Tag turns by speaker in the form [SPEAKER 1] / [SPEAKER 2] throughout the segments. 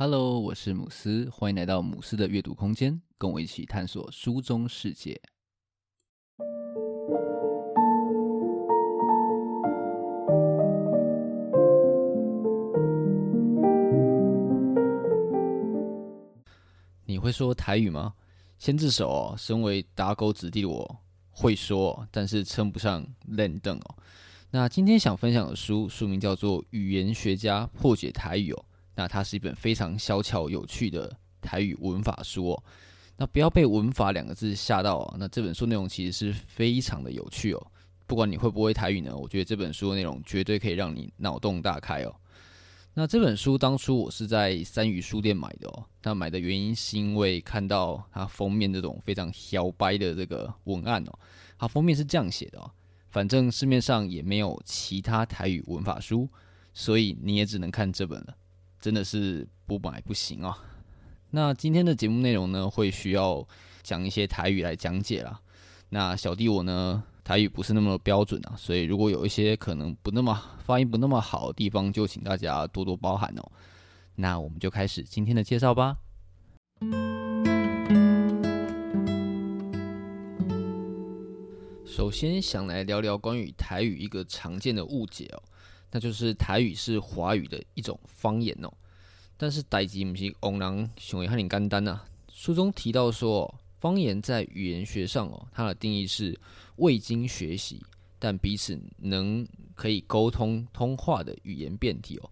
[SPEAKER 1] Hello，我是姆斯，欢迎来到姆斯的阅读空间，跟我一起探索书中世界。你会说台语吗？先自首哦，身为打狗子弟的我会说，但是称不上练邓哦。那今天想分享的书，书名叫做《语言学家破解台语》哦。那它是一本非常小巧有趣的台语文法书哦。那不要被“文法”两个字吓到哦。那这本书内容其实是非常的有趣哦。不管你会不会台语呢，我觉得这本书的内容绝对可以让你脑洞大开哦。那这本书当初我是在三余书店买的哦。那买的原因是因为看到它封面这种非常小白的这个文案哦。它封面是这样写的哦：反正市面上也没有其他台语文法书，所以你也只能看这本了。真的是不买不行啊！那今天的节目内容呢，会需要讲一些台语来讲解啦。那小弟我呢，台语不是那么标准啊，所以如果有一些可能不那么发音不那么好的地方，就请大家多多包涵哦。那我们就开始今天的介绍吧。首先想来聊聊关于台语一个常见的误解哦。那就是台语是华语的一种方言哦，但是代志不是往人想的那么简单呐。书中提到说，方言在语言学上哦，它的定义是未经学习但彼此能可以沟通通话的语言变体哦。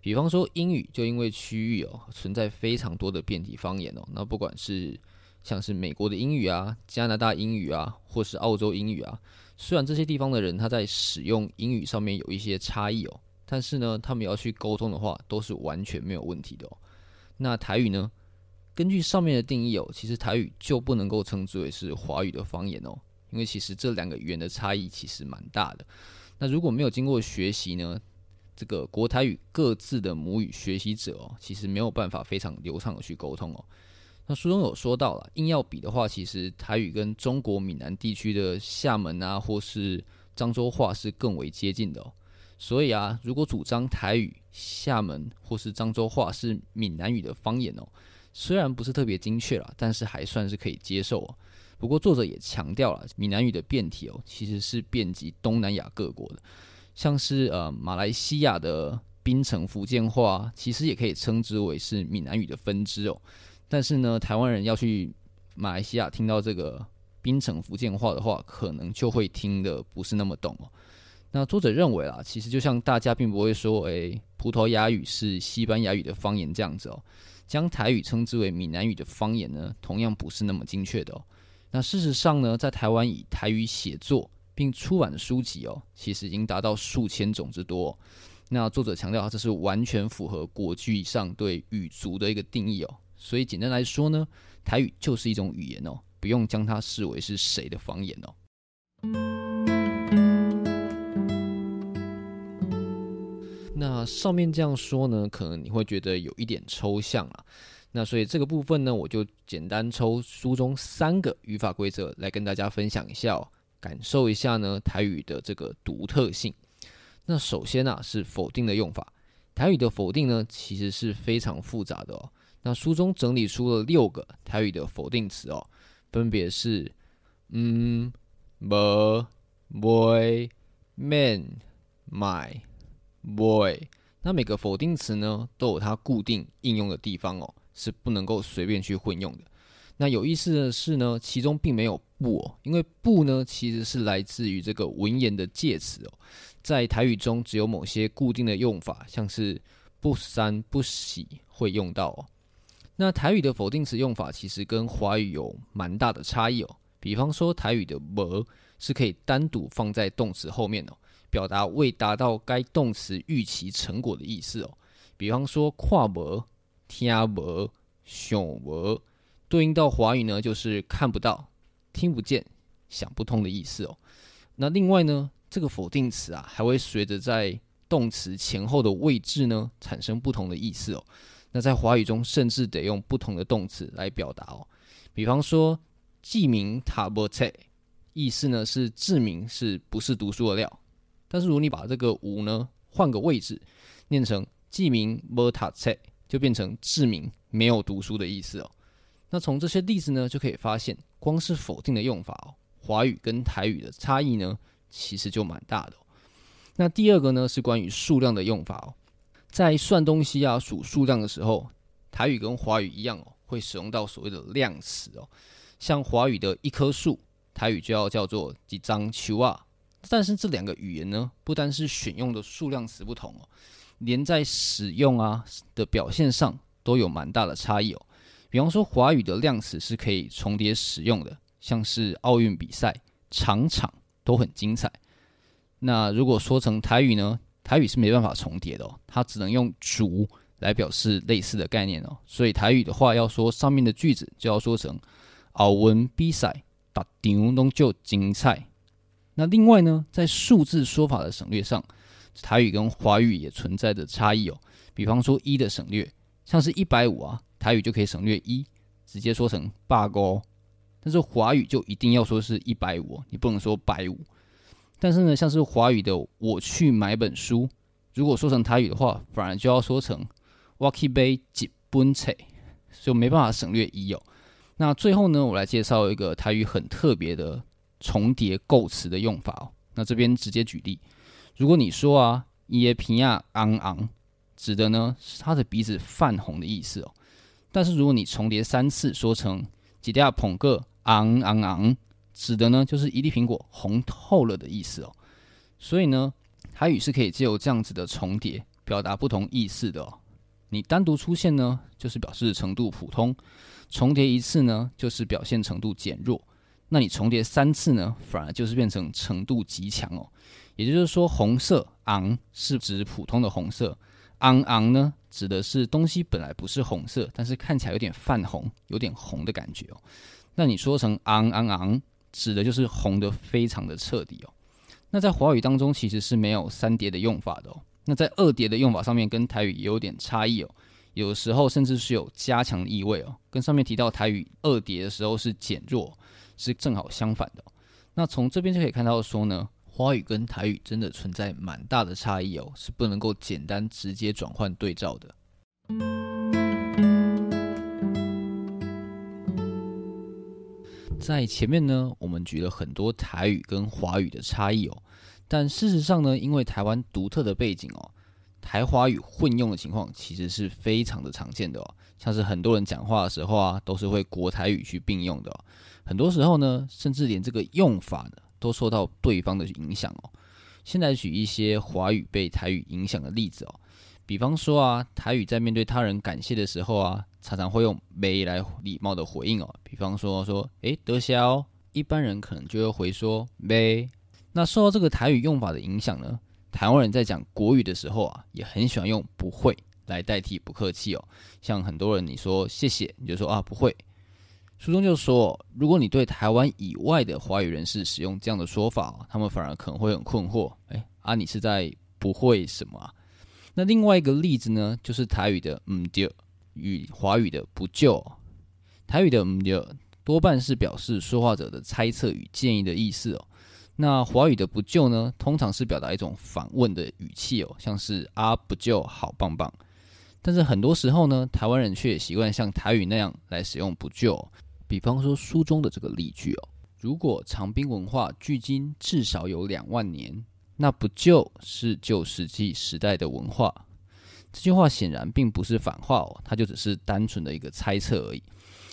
[SPEAKER 1] 比方说英语，就因为区域哦存在非常多的变体方言哦。那不管是像是美国的英语啊、加拿大英语啊，或是澳洲英语啊。虽然这些地方的人他在使用英语上面有一些差异哦，但是呢，他们要去沟通的话，都是完全没有问题的哦。那台语呢？根据上面的定义哦，其实台语就不能够称之为是华语的方言哦，因为其实这两个语言的差异其实蛮大的。那如果没有经过学习呢，这个国台语各自的母语学习者哦，其实没有办法非常流畅的去沟通哦。那书中有说到了，硬要比的话，其实台语跟中国闽南地区的厦门啊，或是漳州话是更为接近的哦。所以啊，如果主张台语、厦门或是漳州话是闽南语的方言哦，虽然不是特别精确啦，但是还算是可以接受哦。不过作者也强调了，闽南语的变体哦，其实是遍及东南亚各国的，像是呃马来西亚的槟城福建话，其实也可以称之为是闽南语的分支哦。但是呢，台湾人要去马来西亚听到这个槟城福建话的话，可能就会听得不是那么懂哦。那作者认为啦，其实就像大家并不会说，诶，葡萄牙语是西班牙语的方言这样子哦，将台语称之为闽南语的方言呢，同样不是那么精确的哦。那事实上呢，在台湾以台语写作并出版的书籍哦，其实已经达到数千种之多。那作者强调，这是完全符合国际上对语族的一个定义哦。所以简单来说呢，台语就是一种语言哦，不用将它视为是谁的方言哦。那上面这样说呢，可能你会觉得有一点抽象啊。那所以这个部分呢，我就简单抽书中三个语法规则来跟大家分享一下哦，感受一下呢台语的这个独特性。那首先啊是否定的用法，台语的否定呢其实是非常复杂的哦。那书中整理出了六个台语的否定词哦，分别是嗯、无、袂、免、买、袂。那每个否定词呢，都有它固定应用的地方哦，是不能够随便去混用的。那有意思的是呢，其中并没有不哦，因为不呢其实是来自于这个文言的介词哦，在台语中只有某些固定的用法，像是不三不洗会用到哦。那台语的否定词用法其实跟华语有蛮大的差异哦。比方说，台语的“无”是可以单独放在动词后面哦，表达未达到该动词预期成果的意思哦。比方说，看无、听无、想无，对应到华语呢，就是看不到、听不见、想不通的意思哦。那另外呢，这个否定词啊，还会随着在动词前后的位置呢，产生不同的意思哦。那在华语中，甚至得用不同的动词来表达哦。比方说，记名塔波切，意思呢是志明是不是读书的料？但是如果你把这个无呢换个位置，念成记名波塔切，就变成志明没有读书的意思哦。那从这些例子呢，就可以发现，光是否定的用法哦，华语跟台语的差异呢，其实就蛮大的哦。那第二个呢，是关于数量的用法哦，在算东西啊、数数量的时候，台语跟华语一样哦，会使用到所谓的量词哦。像华语的一棵树，台语就要叫做几张树啊。但是这两个语言呢，不单是选用的数量词不同哦，连在使用啊的表现上都有蛮大的差异哦。比方说，华语的量词是可以重叠使用的，像是奥运比赛场场都很精彩。那如果说成台语呢，台语是没办法重叠的哦，它只能用“竹”来表示类似的概念哦。所以台语的话，要说上面的句子，就要说成奥运比赛打场拢就精彩。那另外呢，在数字说法的省略上，台语跟华语也存在着差异哦。比方说一的省略，像是一百五啊。台语就可以省略一，直接说成罢勾。但是华语就一定要说是一百五，你不能说百五。但是呢，像是华语的“我去买本书”，如果说成台语的话，反而就要说成我去买一本册，就没办法省略一哦。那最后呢，我来介绍一个台语很特别的重叠构词的用法哦。那这边直接举例，如果你说啊，伊的鼻仔红红，指的呢是他的鼻子泛红的意思哦。但是如果你重叠三次，说成几嗲捧个昂昂昂，指的呢就是一粒苹果红透了的意思哦。所以呢，台语是可以借由这样子的重叠，表达不同意思的哦。你单独出现呢，就是表示程度普通；重叠一次呢，就是表现程度减弱。那你重叠三次呢，反而就是变成程度极强哦。也就是说，红色昂是指普通的红色。昂昂呢，指的是东西本来不是红色，但是看起来有点泛红，有点红的感觉哦。那你说成昂昂昂，指的就是红的非常的彻底哦。那在华语当中其实是没有三叠的用法的哦。那在二叠的用法上面跟台语也有点差异哦，有时候甚至是有加强意味哦。跟上面提到台语二叠的时候是减弱，是正好相反的。那从这边就可以看到说呢。华语跟台语真的存在蛮大的差异哦，是不能够简单直接转换对照的。在前面呢，我们举了很多台语跟华语的差异哦，但事实上呢，因为台湾独特的背景哦，台华语混用的情况其实是非常的常见的哦，像是很多人讲话的时候啊，都是会国台语去并用的哦，很多时候呢，甚至连这个用法呢。都受到对方的影响哦。现在举一些华语被台语影响的例子哦，比方说啊，台语在面对他人感谢的时候啊，常常会用“没”来礼貌的回应哦。比方说说，诶，得消，一般人可能就会回说“没”。那受到这个台语用法的影响呢，台湾人在讲国语的时候啊，也很喜欢用“不会”来代替不客气哦。像很多人你说谢谢，你就说啊不会。书中就说，如果你对台湾以外的华语人士使用这样的说法，他们反而可能会很困惑。哎，啊，你是在不会什么啊？那另外一个例子呢，就是台语的“嗯丢”与华语的“不就”。台语的“唔就”多半是表示说话者的猜测与建议的意思哦。那华语的“不就”呢，通常是表达一种反问的语气哦，像是“啊，不就好棒棒”。但是很多时候呢，台湾人却习惯像台语那样来使用“不就”。比方说书中的这个例句哦，如果长滨文化距今至少有两万年，那不就是旧石器时代的文化？这句话显然并不是反话哦，它就只是单纯的一个猜测而已。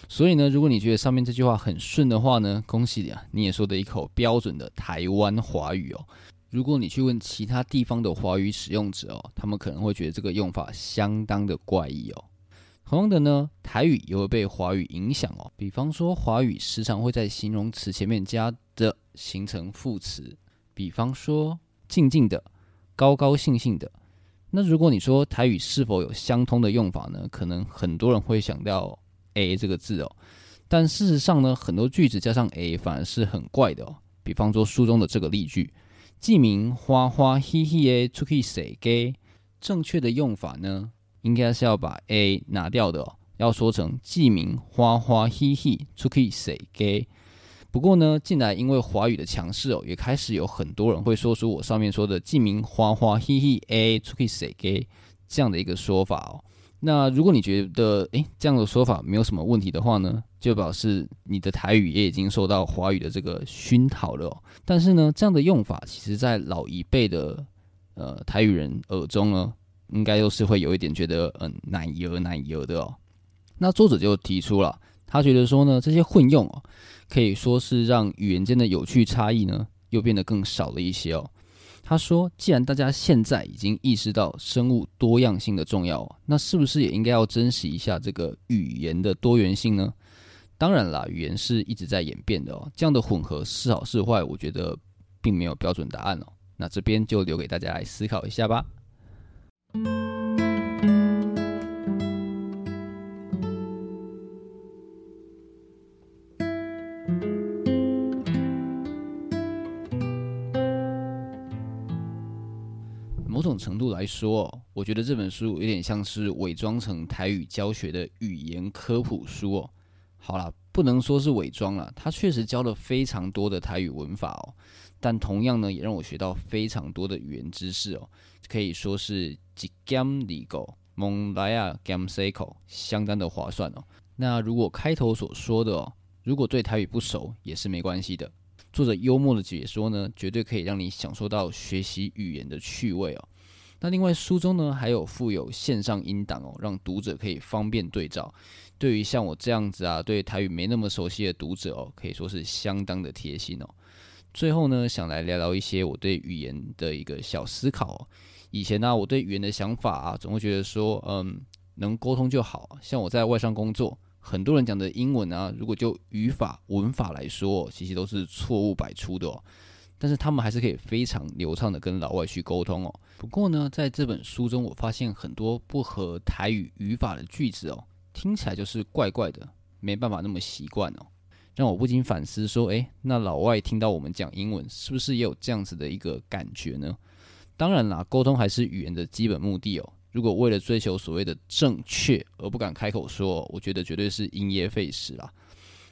[SPEAKER 1] 所以呢，如果你觉得上面这句话很顺的话呢，恭喜你啊，你也说的一口标准的台湾华语哦。如果你去问其他地方的华语使用者哦，他们可能会觉得这个用法相当的怪异哦。同样的呢，台语也会被华语影响哦。比方说，华语时常会在形容词前面加的形成副词，比方说“静静的”“高高兴兴的”。那如果你说台语是否有相通的用法呢？可能很多人会想到 “a” 这个字哦。但事实上呢，很多句子加上 “a” 反而是很怪的哦。比方说书中的这个例句：“记名花花嘻嘻的出去踅街”，正确的用法呢？应该是要把 a 拿掉的哦，要说成记名花花嘻嘻出去踅街。不过呢，近来因为华语的强势哦，也开始有很多人会说出我上面说的记名花花嘻嘻 a 出去踅街这样的一个说法哦。那如果你觉得诶这样的说法没有什么问题的话呢，就表示你的台语也已经受到华语的这个熏陶了哦。但是呢，这样的用法其实在老一辈的呃台语人耳中呢，应该又是会有一点觉得嗯奶油奶油的哦。那作者就提出了，他觉得说呢，这些混用哦，可以说是让语言间的有趣差异呢，又变得更少了一些哦。他说：“既然大家现在已经意识到生物多样性的重要，那是不是也应该要珍惜一下这个语言的多元性呢？当然啦，语言是一直在演变的哦。这样的混合是好是坏，我觉得并没有标准答案哦。那这边就留给大家来思考一下吧。”种程度来说，我觉得这本书有点像是伪装成台语教学的语言科普书哦。好啦，不能说是伪装啦，它确实教了非常多的台语文法哦。但同样呢，也让我学到非常多的语言知识哦，可以说是一兼二顾，蒙来啊兼四顾，相当的划算哦。那如果开头所说的哦，如果对台语不熟也是没关系的。作者幽默的解说呢，绝对可以让你享受到学习语言的趣味哦。那另外书中呢，还有附有线上音档哦，让读者可以方便对照。对于像我这样子啊，对台语没那么熟悉的读者哦，可以说是相当的贴心哦。最后呢，想来聊聊一些我对语言的一个小思考。以前呢，我对语言的想法啊，总会觉得说，嗯，能沟通就好。像我在外商工作。很多人讲的英文啊，如果就语法文法来说，其实都是错误百出的哦。但是他们还是可以非常流畅的跟老外去沟通哦。不过呢，在这本书中，我发现很多不合台语语法的句子哦，听起来就是怪怪的，没办法那么习惯哦，让我不禁反思说：诶，那老外听到我们讲英文，是不是也有这样子的一个感觉呢？当然啦，沟通还是语言的基本目的哦。如果为了追求所谓的正确而不敢开口说，我觉得绝对是因噎废食啦。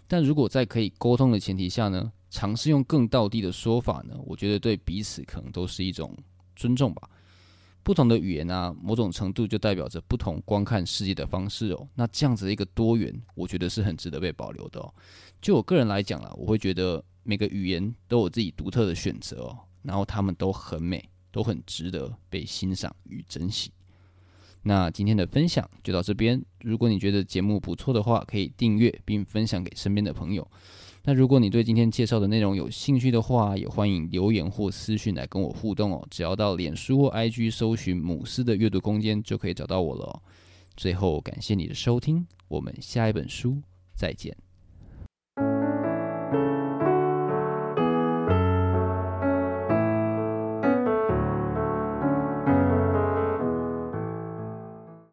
[SPEAKER 1] 但如果在可以沟通的前提下呢，尝试用更道地的说法呢，我觉得对彼此可能都是一种尊重吧。不同的语言啊，某种程度就代表着不同观看世界的方式哦。那这样子的一个多元，我觉得是很值得被保留的哦。就我个人来讲啦，我会觉得每个语言都有自己独特的选择哦，然后他们都很美，都很值得被欣赏与珍惜。那今天的分享就到这边。如果你觉得节目不错的话，可以订阅并分享给身边的朋友。那如果你对今天介绍的内容有兴趣的话，也欢迎留言或私讯来跟我互动哦。只要到脸书或 IG 搜寻“母狮的阅读空间”，就可以找到我了。最后，感谢你的收听，我们下一本书再见。